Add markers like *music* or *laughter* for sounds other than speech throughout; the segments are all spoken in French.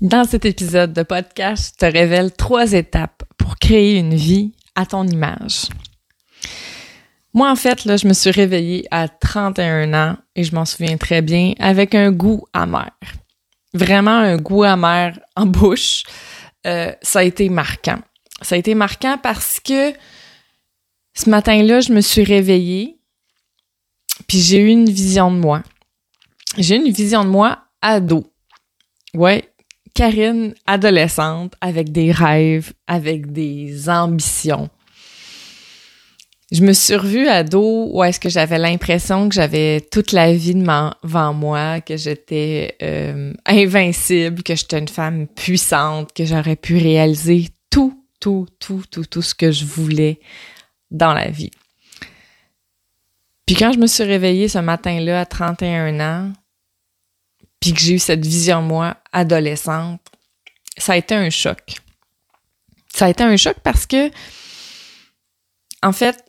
Dans cet épisode de podcast, je te révèle trois étapes pour créer une vie à ton image. Moi, en fait, là, je me suis réveillée à 31 ans et je m'en souviens très bien avec un goût amer. Vraiment un goût amer en bouche. Euh, ça a été marquant. Ça a été marquant parce que ce matin-là, je me suis réveillée puis j'ai eu une vision de moi. J'ai eu une vision de moi ado. Ouais, Karine, adolescente, avec des rêves, avec des ambitions. Je me suis revue ado où est-ce que j'avais l'impression que j'avais toute la vie devant moi, que j'étais euh, invincible, que j'étais une femme puissante, que j'aurais pu réaliser tout, tout, tout, tout, tout ce que je voulais dans la vie. Puis quand je me suis réveillée ce matin-là à 31 ans, puis que j'ai eu cette vision moi adolescente, ça a été un choc. Ça a été un choc parce que, en fait,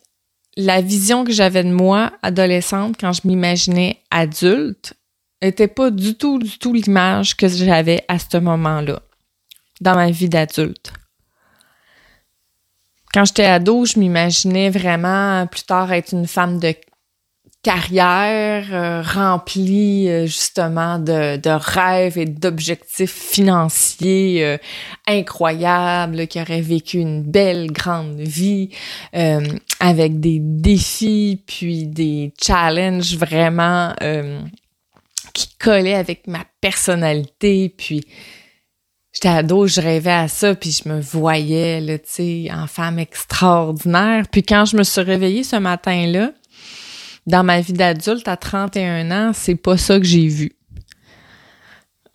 la vision que j'avais de moi adolescente quand je m'imaginais adulte n'était pas du tout, du tout l'image que j'avais à ce moment-là, dans ma vie d'adulte. Quand j'étais ado, je m'imaginais vraiment plus tard être une femme de carrière euh, remplie euh, justement de, rêves et d'objectifs financiers euh, incroyables, qui aurait vécu une belle grande vie avec des défis puis des challenges vraiment qui collaient avec ma personnalité puis J'étais ado, je rêvais à ça, puis je me voyais, tu sais, en femme extraordinaire. Puis quand je me suis réveillée ce matin-là, dans ma vie d'adulte à 31 ans, c'est pas ça que j'ai vu.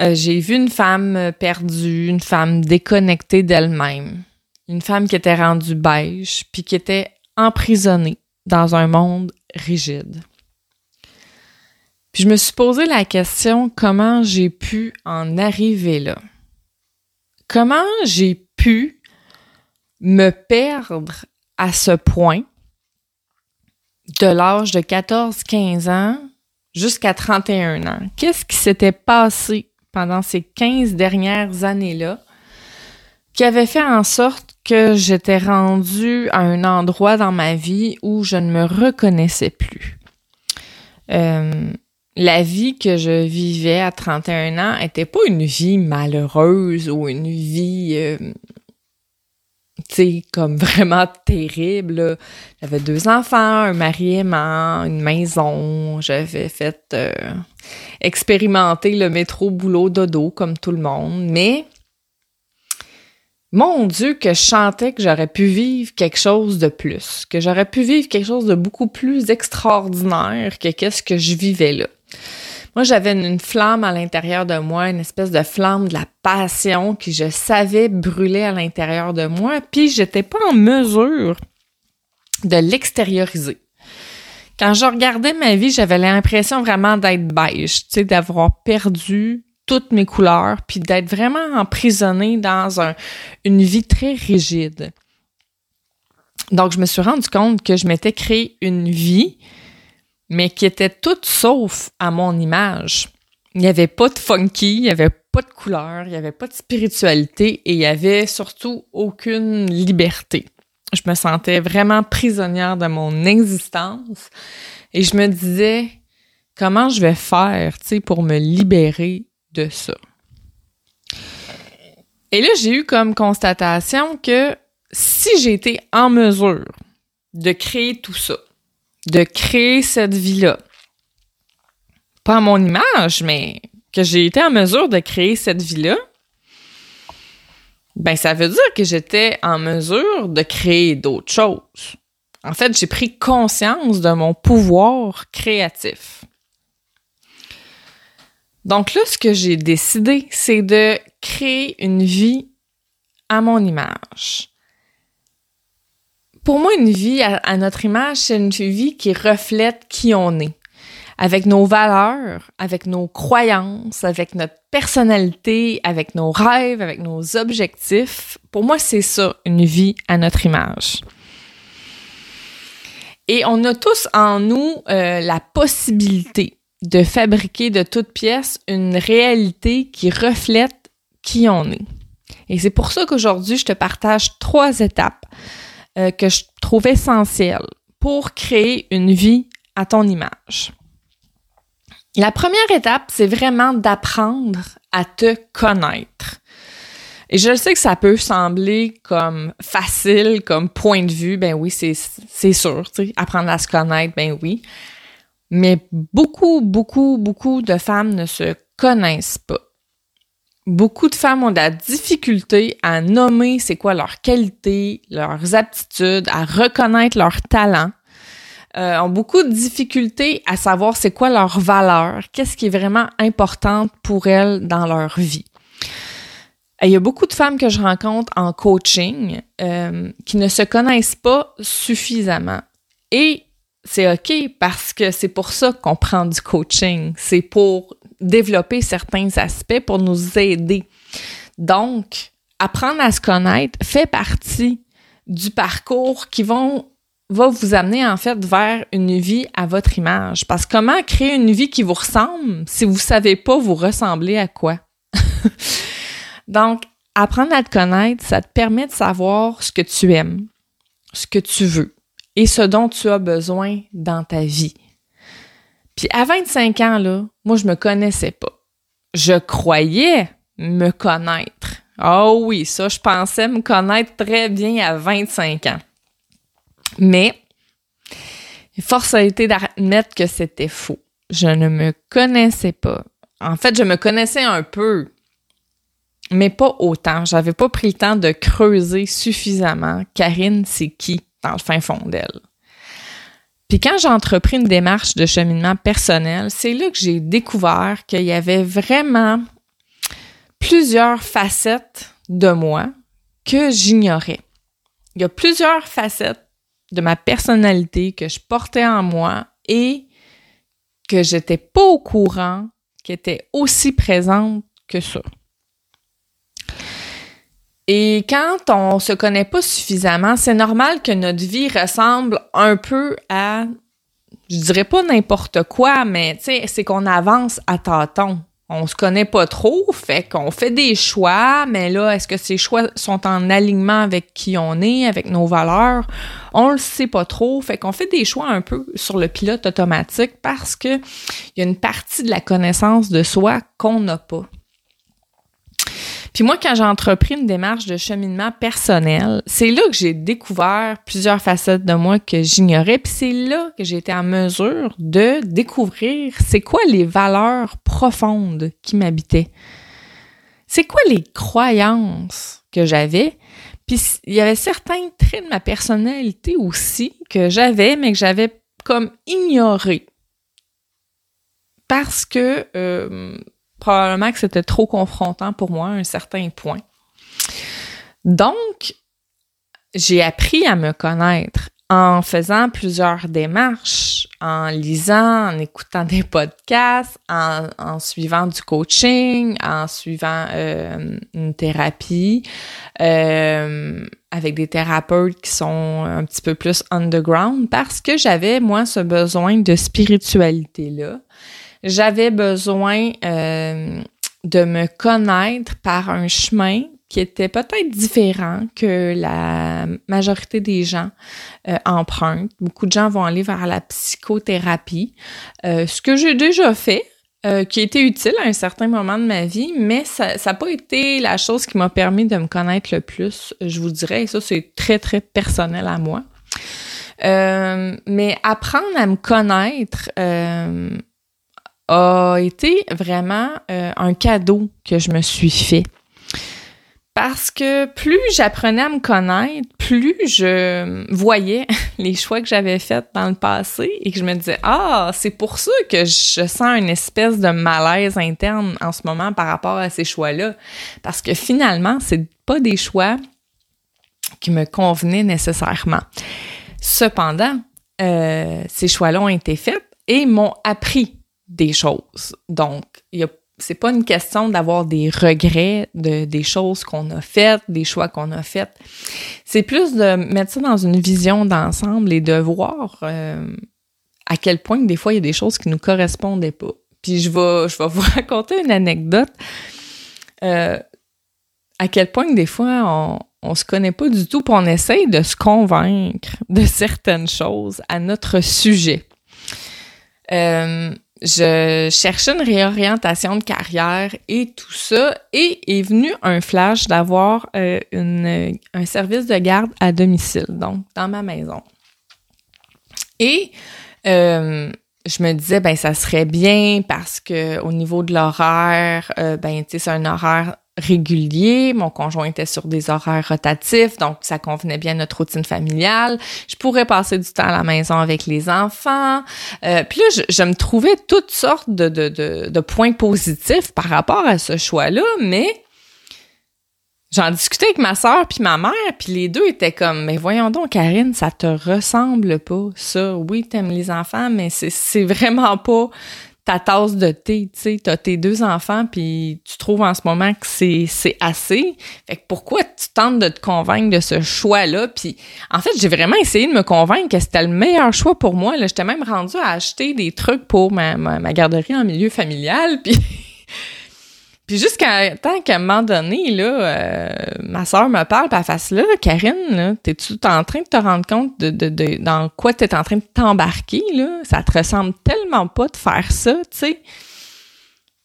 Euh, j'ai vu une femme perdue, une femme déconnectée d'elle-même, une femme qui était rendue beige, puis qui était emprisonnée dans un monde rigide. Puis je me suis posé la question comment j'ai pu en arriver là? Comment j'ai pu me perdre à ce point? De l'âge de 14-15 ans jusqu'à 31 ans. Qu'est-ce qui s'était passé pendant ces 15 dernières années-là qui avait fait en sorte que j'étais rendue à un endroit dans ma vie où je ne me reconnaissais plus? Euh, la vie que je vivais à 31 ans était pas une vie malheureuse ou une vie euh, sais, comme vraiment terrible. J'avais deux enfants, un mari aimant, une maison. J'avais fait euh, expérimenter le métro boulot dodo comme tout le monde. Mais mon Dieu, que je chantais que j'aurais pu vivre quelque chose de plus, que j'aurais pu vivre quelque chose de beaucoup plus extraordinaire que qu'est-ce que je vivais là. Moi, j'avais une, flamme à l'intérieur de moi, une espèce de flamme de la passion qui je savais brûler à l'intérieur de moi, puis j'étais pas en mesure de l'extérioriser. Quand je regardais ma vie, j'avais l'impression vraiment d'être beige, tu sais, d'avoir perdu toutes mes couleurs, puis d'être vraiment emprisonnée dans un, une vie très rigide. Donc, je me suis rendu compte que je m'étais créé une vie mais qui était toute sauf à mon image. Il n'y avait pas de funky, il n'y avait pas de couleur, il n'y avait pas de spiritualité et il n'y avait surtout aucune liberté. Je me sentais vraiment prisonnière de mon existence et je me disais comment je vais faire, pour me libérer de ça? Et là, j'ai eu comme constatation que si j'étais en mesure de créer tout ça, de créer cette vie-là. Pas à mon image, mais que j'ai été en mesure de créer cette vie-là, ben ça veut dire que j'étais en mesure de créer d'autres choses. En fait, j'ai pris conscience de mon pouvoir créatif. Donc là, ce que j'ai décidé, c'est de créer une vie à mon image pour moi, une vie à, notre image, c'est une vie qui reflète qui on est, avec nos valeurs, avec nos croyances, avec notre personnalité, avec nos rêves, avec nos objectifs. Pour moi, c'est ça, une vie à notre image. Et on a tous en nous euh, la possibilité de fabriquer de toutes pièces une réalité qui reflète qui on est. Et c'est pour ça qu'aujourd'hui, je te partage trois étapes euh, que je trouve essentielles pour créer une vie à ton image. La première étape, c'est vraiment d'apprendre à te connaître. Et je sais que ça peut sembler comme facile, comme point de vue, ben oui, c'est, sûr, apprendre à se connaître, ben oui. Mais beaucoup, beaucoup, beaucoup de femmes ne se connaissent pas. Beaucoup de femmes ont de la difficulté à nommer c'est quoi leurs qualités, leurs aptitudes, à reconnaître leurs talents. Euh, ont beaucoup de difficultés à savoir c'est quoi leur valeur, qu'est-ce qui est vraiment important pour elles dans leur vie. Il y a beaucoup de femmes que je rencontre en coaching euh, qui ne se connaissent pas suffisamment. Et c'est OK parce que c'est pour ça qu'on prend du coaching. C'est pour développer certains aspects, pour nous aider. Donc, apprendre à se connaître fait partie du parcours qui vont va vous amener en fait vers une vie à votre image. Parce que comment créer une vie qui vous ressemble si vous savez pas vous ressembler à quoi? *laughs* Donc, apprendre à te connaître, ça te permet de savoir ce que tu aimes, ce que tu veux et ce dont tu as besoin dans ta vie. Puis à 25 ans, là, moi, je me connaissais pas. Je croyais me connaître. Oh oui, ça, je pensais me connaître très bien à 25 ans. Mais, force a été d'admettre que c'était faux. Je ne me connaissais pas. En fait, je me connaissais un peu, mais pas autant. J'avais pas pris le temps de creuser suffisamment. Karine, c'est qui dans le fin fond d'elle? Puis quand j'ai entrepris une démarche de cheminement personnel, c'est là que j'ai découvert qu'il y avait vraiment plusieurs facettes de moi que j'ignorais. Il y a plusieurs facettes de ma personnalité que je portais en moi et que j'étais pas au courant qui étaient aussi présentes que ça. Et quand on se connaît pas suffisamment, c'est normal que notre vie ressemble un peu à, je dirais pas n'importe quoi, mais tu sais, c'est qu'on avance à tâtons. On se connaît pas trop, fait qu'on fait des choix, mais là, est-ce que ces choix sont en alignement avec qui on est, avec nos valeurs? On le sait pas trop, fait qu'on fait des choix un peu sur le pilote automatique parce que il y a une partie de la connaissance de soi qu'on n'a pas. Puis moi, quand j'ai entrepris une démarche de cheminement personnel, c'est là que j'ai découvert plusieurs facettes de moi que j'ignorais. Puis c'est là que j'ai été en mesure de découvrir c'est quoi les valeurs profondes qui m'habitaient. C'est quoi les croyances que j'avais? Puis il y avait certains traits de ma personnalité aussi que j'avais, mais que j'avais comme ignoré. Parce que euh, probablement que c'était trop confrontant pour moi à un certain point. Donc, j'ai appris à me connaître en faisant plusieurs démarches, en lisant, en écoutant des podcasts, en, suivant du coaching, en suivant euh, une thérapie, euh, avec des thérapeutes qui sont un petit peu plus underground, parce que j'avais, moi, ce besoin de spiritualité-là j'avais besoin euh, de me connaître par un chemin qui était peut-être différent que la majorité des gens euh, empruntent. Beaucoup de gens vont aller vers la psychothérapie, euh, ce que j'ai déjà fait, qui a été utile à un certain moment de ma vie, mais ça n'a pas été la chose qui m'a permis de me connaître le plus, je vous dirais, et ça c'est très, très personnel à moi. mais apprendre à me connaître, a été vraiment euh, un cadeau que je me suis fait. Parce que plus j'apprenais à me connaître, plus je voyais *laughs* les choix que j'avais faits dans le passé et que je me disais Ah, c'est pour ça que je sens une espèce de malaise interne en ce moment par rapport à ces choix-là. Parce que finalement, c'est pas des choix qui me convenaient nécessairement. Cependant, euh, ces choix-là ont été faits et m'ont appris des choses. Donc, il c'est pas une question d'avoir des regrets de des choses qu'on a faites, des choix qu'on a faits. C'est plus de mettre ça dans une vision d'ensemble et de voir euh, à quel point des fois il y a des choses qui nous correspondaient pas. Puis je vais je vais *laughs* vous raconter une anecdote. Euh, à quel point des fois on, on se connaît pas du tout, puis on essaye de se convaincre de certaines choses à notre sujet. Euh, je cherchais une réorientation de carrière et tout ça, et est venu un flash d'avoir euh, un service de garde à domicile, donc dans ma maison. Et euh, je me disais, ben ça serait bien parce que au niveau de l'horaire, euh, ben tu sais, c'est un horaire régulier. Mon conjoint était sur des horaires rotatifs, donc ça convenait bien à notre routine familiale. Je pourrais passer du temps à la maison avec les enfants. Euh, puis là, je, me trouvais toutes sortes de, de, de, points positifs par rapport à ce choix-là, mais J'en discutais avec ma sœur puis ma mère, puis les deux étaient comme mais voyons donc Karine, ça te ressemble pas ça. Oui, t'aimes les enfants, mais c'est vraiment pas ta tasse de thé, tu sais, t'as tes deux enfants puis tu trouves en ce moment que c'est c'est assez. Fait que pourquoi tu tentes de te convaincre de ce choix-là? Puis en fait, j'ai vraiment essayé de me convaincre que c'était le meilleur choix pour moi. Là, j'étais même rendue à acheter des trucs pour ma, ma, garderie en milieu familial, *laughs* puis puis jusqu'à qu'à un moment donné, là, euh, ma soeur me parle, puis elle fasse là, Karine, t'es-tu en train de te rendre compte de, dans quoi t'es en train de t'embarquer, là? Ça te ressemble tellement pas de faire ça, tu sais. Puis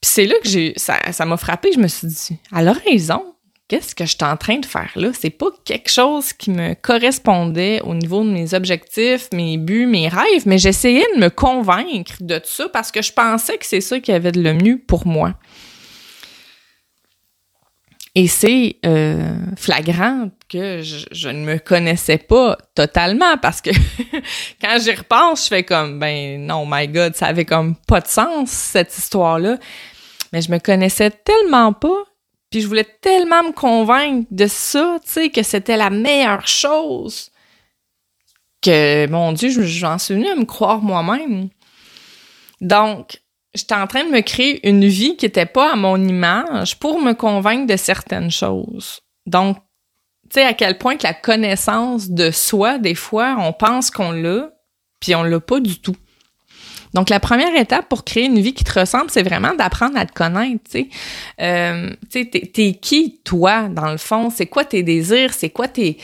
c'est là que j'ai ça, ça m'a frappé, je me suis dit, elle a raison. Qu'est-ce que je suis en train de faire là? C'est pas quelque chose qui me correspondait au niveau de mes objectifs, mes buts, mes rêves, mais j'essayais de me convaincre de ça parce que je pensais que c'est ça qui avait de le mieux pour moi. Et c'est euh, flagrant que je, ne me connaissais pas totalement parce que *laughs* quand j'y repense, je fais comme ben non, my God, ça avait comme pas de sens cette histoire-là. Mais je me connaissais tellement pas, puis je voulais tellement me convaincre de ça, tu sais, que c'était la meilleure chose que mon Dieu, j'en suis venue à me croire moi-même. Donc, j'étais en train de me créer une vie qui n'était pas à mon image pour me convaincre de certaines choses. Donc, tu sais, à quel point que la connaissance de soi, des fois, on pense qu'on l'a, puis on l'a pas du tout. Donc, la première étape pour créer une vie qui te ressemble, c'est vraiment d'apprendre à te connaître, tu sais. Euh, tu sais, t'es, qui, toi, dans le fond? C'est quoi tes désirs? C'est quoi tes,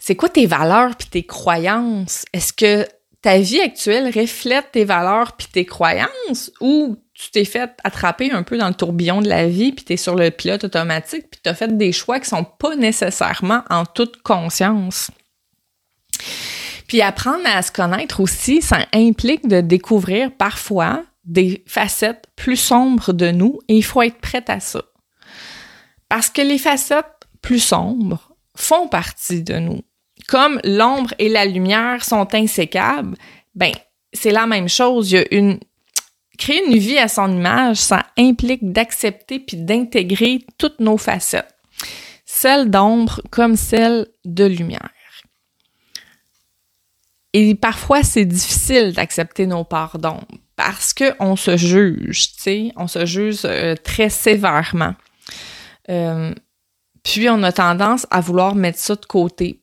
c'est quoi tes valeurs puis tes croyances? Est-ce que ta vie actuelle reflète tes valeurs puis tes croyances ou tu t'es fait attraper un peu dans le tourbillon de la vie puis t'es sur le pilote automatique puis t'as fait des choix qui sont pas nécessairement en toute conscience? Puis apprendre à se connaître aussi, ça implique de découvrir parfois des facettes plus sombres de nous et il faut être prête à ça. Parce que les facettes plus sombres font partie de nous comme l'ombre et la lumière sont insécables, ben c'est la même chose. Il y a une créer une vie à son image, ça implique d'accepter puis d'intégrer toutes nos facettes, celles d'ombre comme celles de lumière. Et parfois, c'est difficile d'accepter nos parts d'ombre parce qu'on se juge, tu sais, on se juge euh, très sévèrement. Euh, puis on a tendance à vouloir mettre ça de côté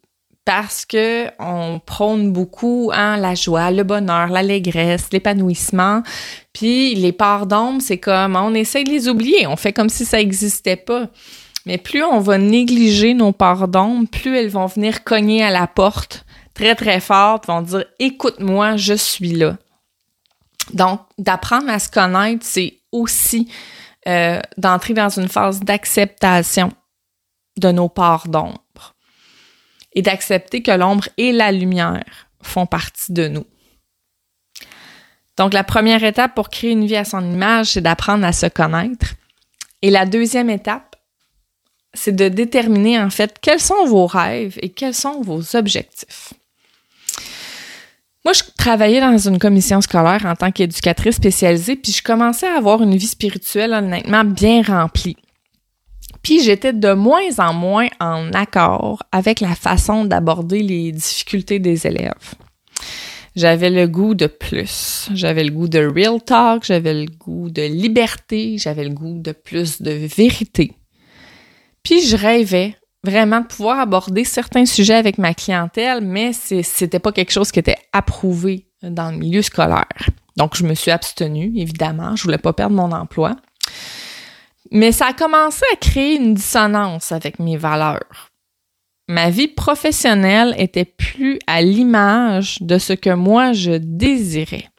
parce que on prône beaucoup hein, la joie, le bonheur, l'allégresse, l'épanouissement. Puis les parts d'ombre, c'est comme on essaie de les oublier, on fait comme si ça n'existait pas. Mais plus on va négliger nos parts d'ombre, plus elles vont venir cogner à la porte très très fort, vont dire écoute-moi, je suis là. Donc d'apprendre à se connaître, c'est aussi euh, d'entrer dans une phase d'acceptation de nos parts d'ombre et d'accepter que l'ombre et la lumière font partie de nous. Donc, la première étape pour créer une vie à son image, c'est d'apprendre à se connaître. Et la deuxième étape, c'est de déterminer en fait quels sont vos rêves et quels sont vos objectifs. Moi, je travaillais dans une commission scolaire en tant qu'éducatrice spécialisée, puis je commençais à avoir une vie spirituelle honnêtement bien remplie. Puis j'étais de moins en moins en accord avec la façon d'aborder les difficultés des élèves. J'avais le goût de plus. J'avais le goût de real talk, j'avais le goût de liberté, j'avais le goût de plus de vérité. Puis je rêvais vraiment de pouvoir aborder certains sujets avec ma clientèle, mais c'était pas quelque chose qui était approuvé dans le milieu scolaire. Donc je me suis abstenue, évidemment, je voulais pas perdre mon emploi. Mais ça a commencé à créer une dissonance avec mes valeurs. Ma vie professionnelle était plus à l'image de ce que moi je désirais.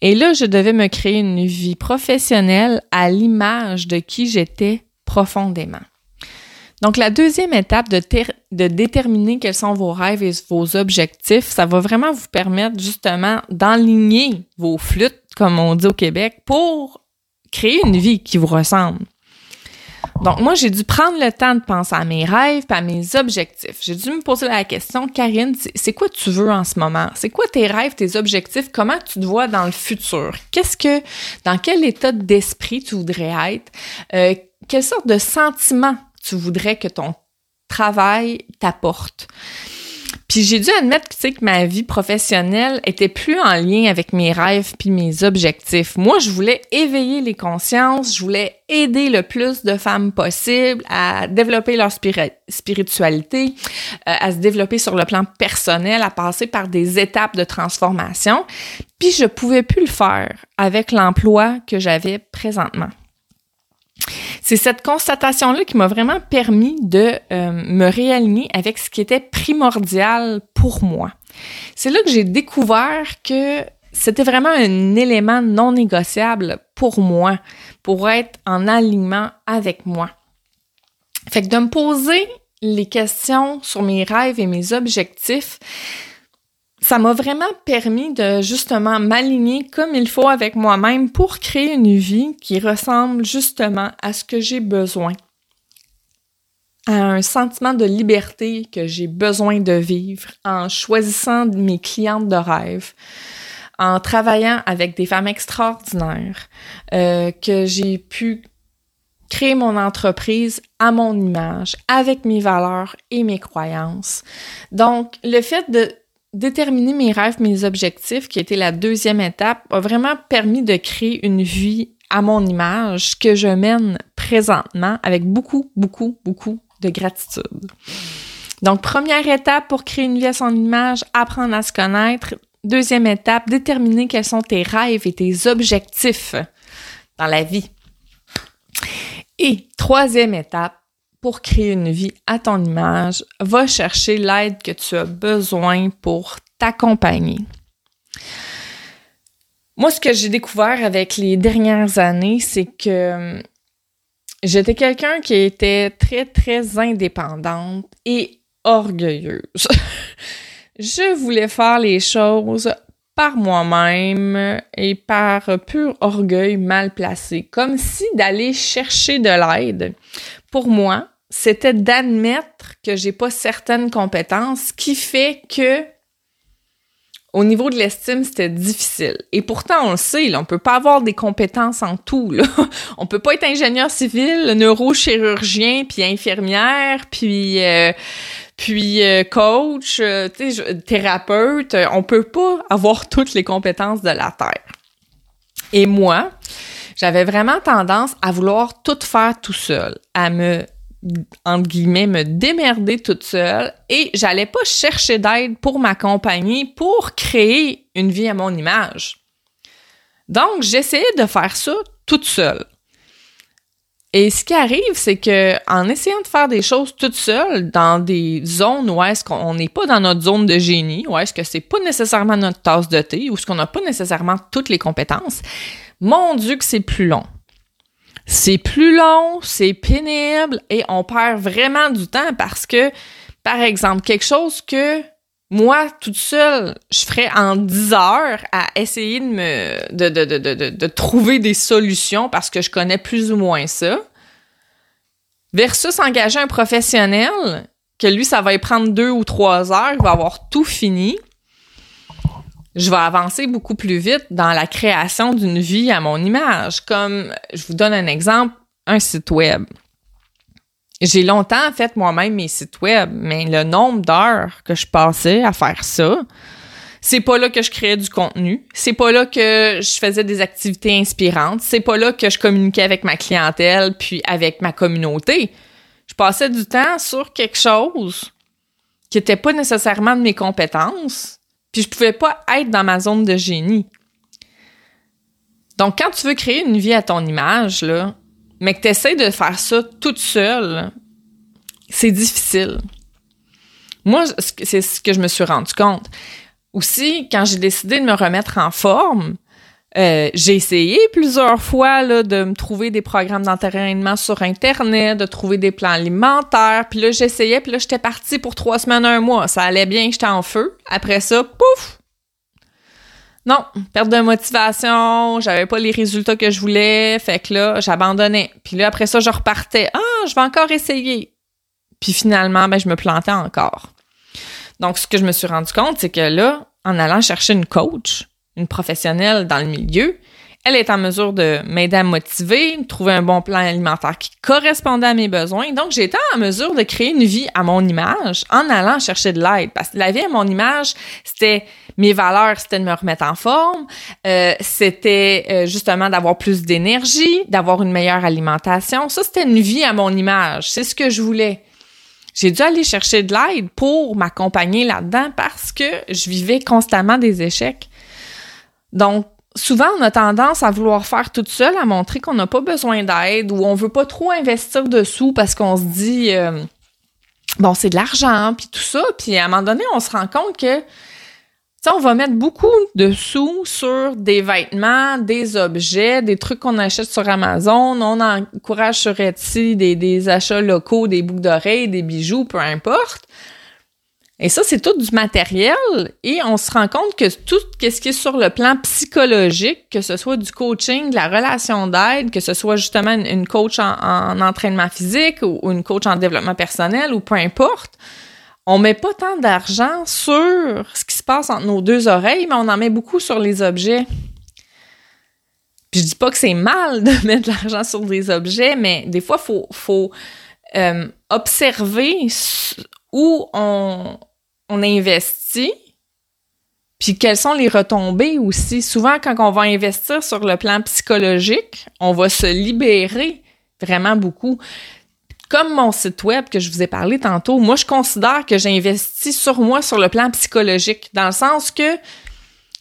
Et là, je devais me créer une vie professionnelle à l'image de qui j'étais profondément. Donc, la deuxième étape de, déterminer quels sont vos rêves et vos objectifs, ça va vraiment vous permettre justement d'enligner vos flûtes, comme on dit au Québec, pour créer une vie qui vous ressemble. Donc, moi, j'ai dû prendre le temps de penser à mes rêves à mes objectifs. J'ai dû me poser la question, Karine, c'est quoi tu veux en ce moment? C'est quoi tes rêves, tes objectifs? Comment tu te vois dans le futur? Qu'est-ce que, dans quel état d'esprit tu voudrais être? Euh, quelle sorte de sentiments tu voudrais que ton travail t'apporte? Puis j'ai dû admettre tu sais, que ma vie professionnelle était plus en lien avec mes rêves puis mes objectifs. Moi, je voulais éveiller les consciences, je voulais aider le plus de femmes possible à développer leur spiritualité, euh, à se développer sur le plan personnel, à passer par des étapes de transformation. Puis je pouvais plus le faire avec l'emploi que j'avais présentement. C'est cette constatation-là qui m'a vraiment permis de euh, me réaligner avec ce qui était primordial pour moi. C'est là que j'ai découvert que c'était vraiment un élément non négociable pour moi, pour être en alignement avec moi. Fait que de me poser les questions sur mes rêves et mes objectifs, ça m'a vraiment permis de justement m'aligner comme il faut avec moi-même pour créer une vie qui ressemble justement à ce que j'ai besoin, à un sentiment de liberté que j'ai besoin de vivre en choisissant mes clientes de rêve, en travaillant avec des femmes extraordinaires, euh, que j'ai pu créer mon entreprise à mon image, avec mes valeurs et mes croyances. Donc, le fait de déterminer mes rêves, mes objectifs, qui était la deuxième étape, a vraiment permis de créer une vie à mon image que je mène présentement avec beaucoup, beaucoup, beaucoup de gratitude. Donc, première étape pour créer une vie à son image, apprendre à se connaître. Deuxième étape, déterminer quels sont tes rêves et tes objectifs dans la vie. Et troisième étape, pour créer une vie à ton image, va chercher l'aide que tu as besoin pour t'accompagner. Moi, ce que j'ai découvert avec les dernières années, c'est que hum, j'étais quelqu'un qui était très, très indépendante et orgueilleuse. *laughs* Je voulais faire les choses par moi-même et par pur orgueil mal placé, comme si d'aller chercher de l'aide, pour moi, c'était d'admettre que j'ai pas certaines compétences, qui fait que au niveau de l'estime, c'était difficile. Et pourtant, on le sait, là, on peut pas avoir des compétences en tout. Là. *laughs* On peut pas être ingénieur civil, neurochirurgien, puis infirmière, puis euh, puis euh, coach, euh, thérapeute. On peut pas avoir *laughs* toutes les compétences de la terre. Et moi, j'avais vraiment tendance à vouloir tout faire tout seul, à me entre guillemets, me démerder toute seule et j'allais pas chercher d'aide pour m'accompagner pour créer une vie à mon image. Donc, j'essayais de faire ça toute seule. Et ce qui arrive, c'est que en essayant de faire des choses toute seule dans des zones où est-ce qu'on n'est pas dans notre zone de génie, où est-ce que c'est pas nécessairement notre tasse de thé, où est-ce qu'on n'a pas nécessairement toutes les compétences, mon Dieu que c'est plus long. C'est plus long, c'est pénible et on perd vraiment du temps parce que, par exemple, quelque chose que moi, toute seule, je ferais en 10 heures à essayer de me de, de, de, de, trouver des solutions parce que je connais plus ou moins ça. Versus engager un professionnel, que lui, ça va y prendre deux ou trois heures, il va avoir tout fini je vais avancer beaucoup plus vite dans la création d'une vie à mon image. Comme, je vous donne un exemple, un site web. J'ai longtemps fait moi-même mes sites web, mais le nombre d'heures que je passais à faire ça, c'est pas là que je créais du contenu, c'est pas là que je faisais des activités inspirantes, c'est pas là que je communiquais avec ma clientèle puis avec ma communauté. Je passais du temps sur quelque chose qui était pas nécessairement de mes compétences, puis je pouvais pas être dans ma zone de génie. Donc, quand tu veux créer une vie à ton image, là, mais que tu essaies de faire ça toute seule, c'est difficile. Moi, c'est ce que je me suis rendu compte. Aussi, quand j'ai décidé de me remettre en forme, euh, j'ai essayé plusieurs fois là, de me trouver des programmes d'entraînement sur Internet, de trouver des plans alimentaires. Puis là, j'essayais, puis là, j'étais partie pour trois semaines, un mois. Ça allait bien, j'étais en feu. Après ça, pouf! Non, perte de motivation, j'avais pas les résultats que je voulais, fait que là, j'abandonnais. Puis là, après ça, je repartais. Ah, je vais encore essayer. Puis finalement, ben, je me plantais encore. Donc, ce que je me suis rendu compte, c'est que là, en allant chercher une coach, une professionnelle dans le milieu, elle est en mesure de m'aider à me motiver, de trouver un bon plan alimentaire qui correspondait à mes besoins. Donc, été en mesure de créer une vie à mon image en allant chercher de l'aide. Parce que la vie à mon image, c'était mes valeurs, c'était de me remettre en forme, euh, c'était euh, justement d'avoir plus d'énergie, d'avoir une meilleure alimentation. Ça, c'était une vie à mon image. C'est ce que je voulais. J'ai dû aller chercher de l'aide pour m'accompagner là-dedans parce que je vivais constamment des échecs. Donc, souvent, on a tendance à vouloir faire toute seule, à montrer qu'on n'a pas besoin d'aide ou on veut pas trop investir dessous parce qu'on se dit, euh, bon, c'est de l'argent, puis tout ça. Puis à un moment donné, on se rend compte que, on va mettre beaucoup de sous sur des vêtements, des objets, des trucs qu'on achète sur Amazon. On encourage sur Etsy des, des achats locaux, des boucles d'oreilles, des bijoux, peu importe. Et ça, c'est tout du matériel et on se rend compte que tout ce qui est sur le plan psychologique, que ce soit du coaching, de la relation d'aide, que ce soit justement une coach en, entraînement physique ou, une coach en développement personnel ou peu importe, on met pas tant d'argent sur ce qui se passe entre nos deux oreilles, mais on en met beaucoup sur les objets. Puis je dis pas que c'est mal de *laughs* mettre de l'argent sur des objets, mais des fois, faut, faut euh, observer où on, on investit, puis quelles sont les retombées aussi. Souvent, quand on va investir sur le plan psychologique, on va se libérer vraiment beaucoup. Comme mon site web que je vous ai parlé tantôt, moi, je considère que j'ai investi sur moi sur le plan psychologique, dans le sens que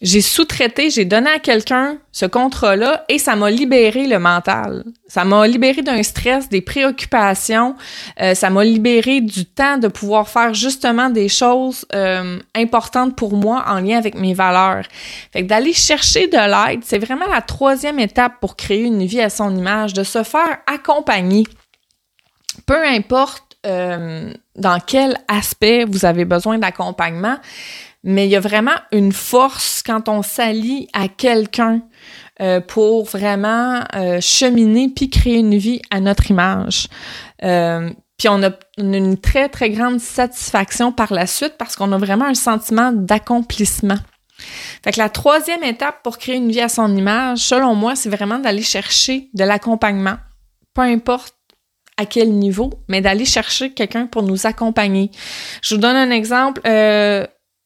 j'ai sous-traité, j'ai donné à quelqu'un ce contrat-là et ça m'a libéré le mental. Ça m'a libéré d'un stress, des préoccupations. Euh, ça m'a libéré du temps de pouvoir faire justement des choses euh, importantes pour moi en lien avec mes valeurs. Fait que d'aller chercher de l'aide, c'est vraiment la troisième étape pour créer une vie à son image, de se faire accompagner. Peu importe euh, dans quel aspect vous avez besoin d'accompagnement, mais il y a vraiment une force quand on s'allie à quelqu'un euh, pour vraiment euh, cheminer puis créer une vie à notre image. Euh, puis on a une très, très grande satisfaction par la suite parce qu'on a vraiment un sentiment d'accomplissement. Fait que la troisième étape pour créer une vie à son image, selon moi, c'est vraiment d'aller chercher de l'accompagnement, peu importe à quel niveau, mais d'aller chercher quelqu'un pour nous accompagner. Je vous donne un exemple. Euh,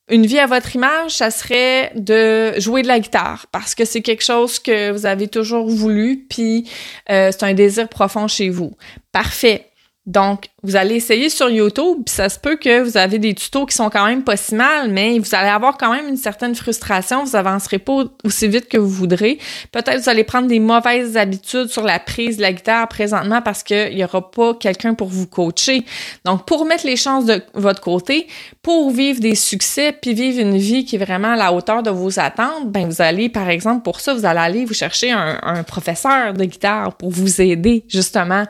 une vie à votre image, ça serait de jouer de la guitare parce que c'est quelque chose que vous avez toujours voulu, puis euh, c'est un désir profond chez vous. Parfait. Donc, vous allez essayer sur YouTube, puis ça se peut que vous avez des tutos qui sont quand même pas si mal, mais vous allez avoir quand même une certaine frustration, vous avancerez pas aussi vite que vous voudrez. Peut-être vous allez prendre des mauvaises habitudes sur la prise de la guitare présentement parce qu'il y aura pas quelqu'un pour vous coacher. Donc, pour mettre les chances de votre côté, pour vivre des succès, puis vivre une vie qui est vraiment à la hauteur de vos attentes, ben vous allez, par exemple, pour ça, vous allez aller vous chercher un, un professeur de guitare pour vous aider justement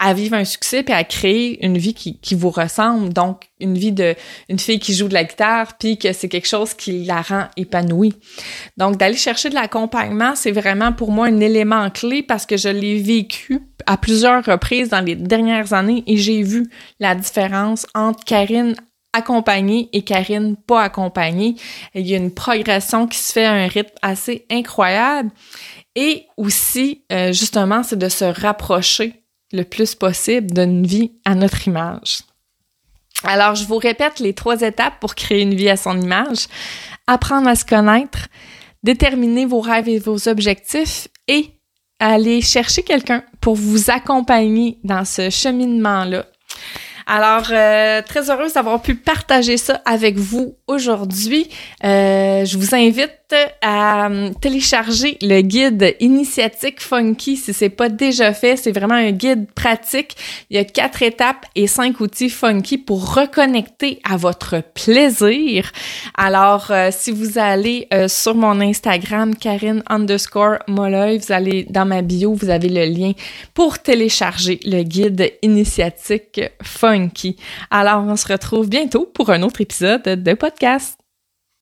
à vivre un succès puis à créer une vie qui, qui vous ressemble. Donc, une vie de une fille qui joue de la guitare puis que c'est quelque chose qui la rend épanouie. Donc, d'aller chercher de l'accompagnement, c'est vraiment pour moi un élément clé parce que je l'ai vécu à plusieurs reprises dans les dernières années et j'ai vu la différence entre Karine accompagnée et Karine pas accompagnée. Il y a une progression qui se fait à un rythme assez incroyable. Et aussi, euh, justement, c'est de se rapprocher le plus possible d'une vie à notre image. Alors, je vous répète les trois étapes pour créer une vie à son image. Apprendre à se connaître, déterminer vos rêves et vos objectifs et aller chercher quelqu'un pour vous accompagner dans ce cheminement-là. Alors, euh, très heureuse d'avoir pu partager ça avec vous aujourd'hui. Euh, je vous invite à euh, télécharger le guide Initiatique Funky si c'est pas déjà fait. C'est vraiment un guide pratique. Il y a quatre étapes et cinq outils funky pour reconnecter à votre plaisir. Alors, euh, si vous allez euh, sur mon Instagram, Karine underscore Molloy, vous allez dans ma bio, vous avez le lien pour télécharger le guide Initiatique Funky. Alors, on se retrouve bientôt pour un autre épisode de podcast.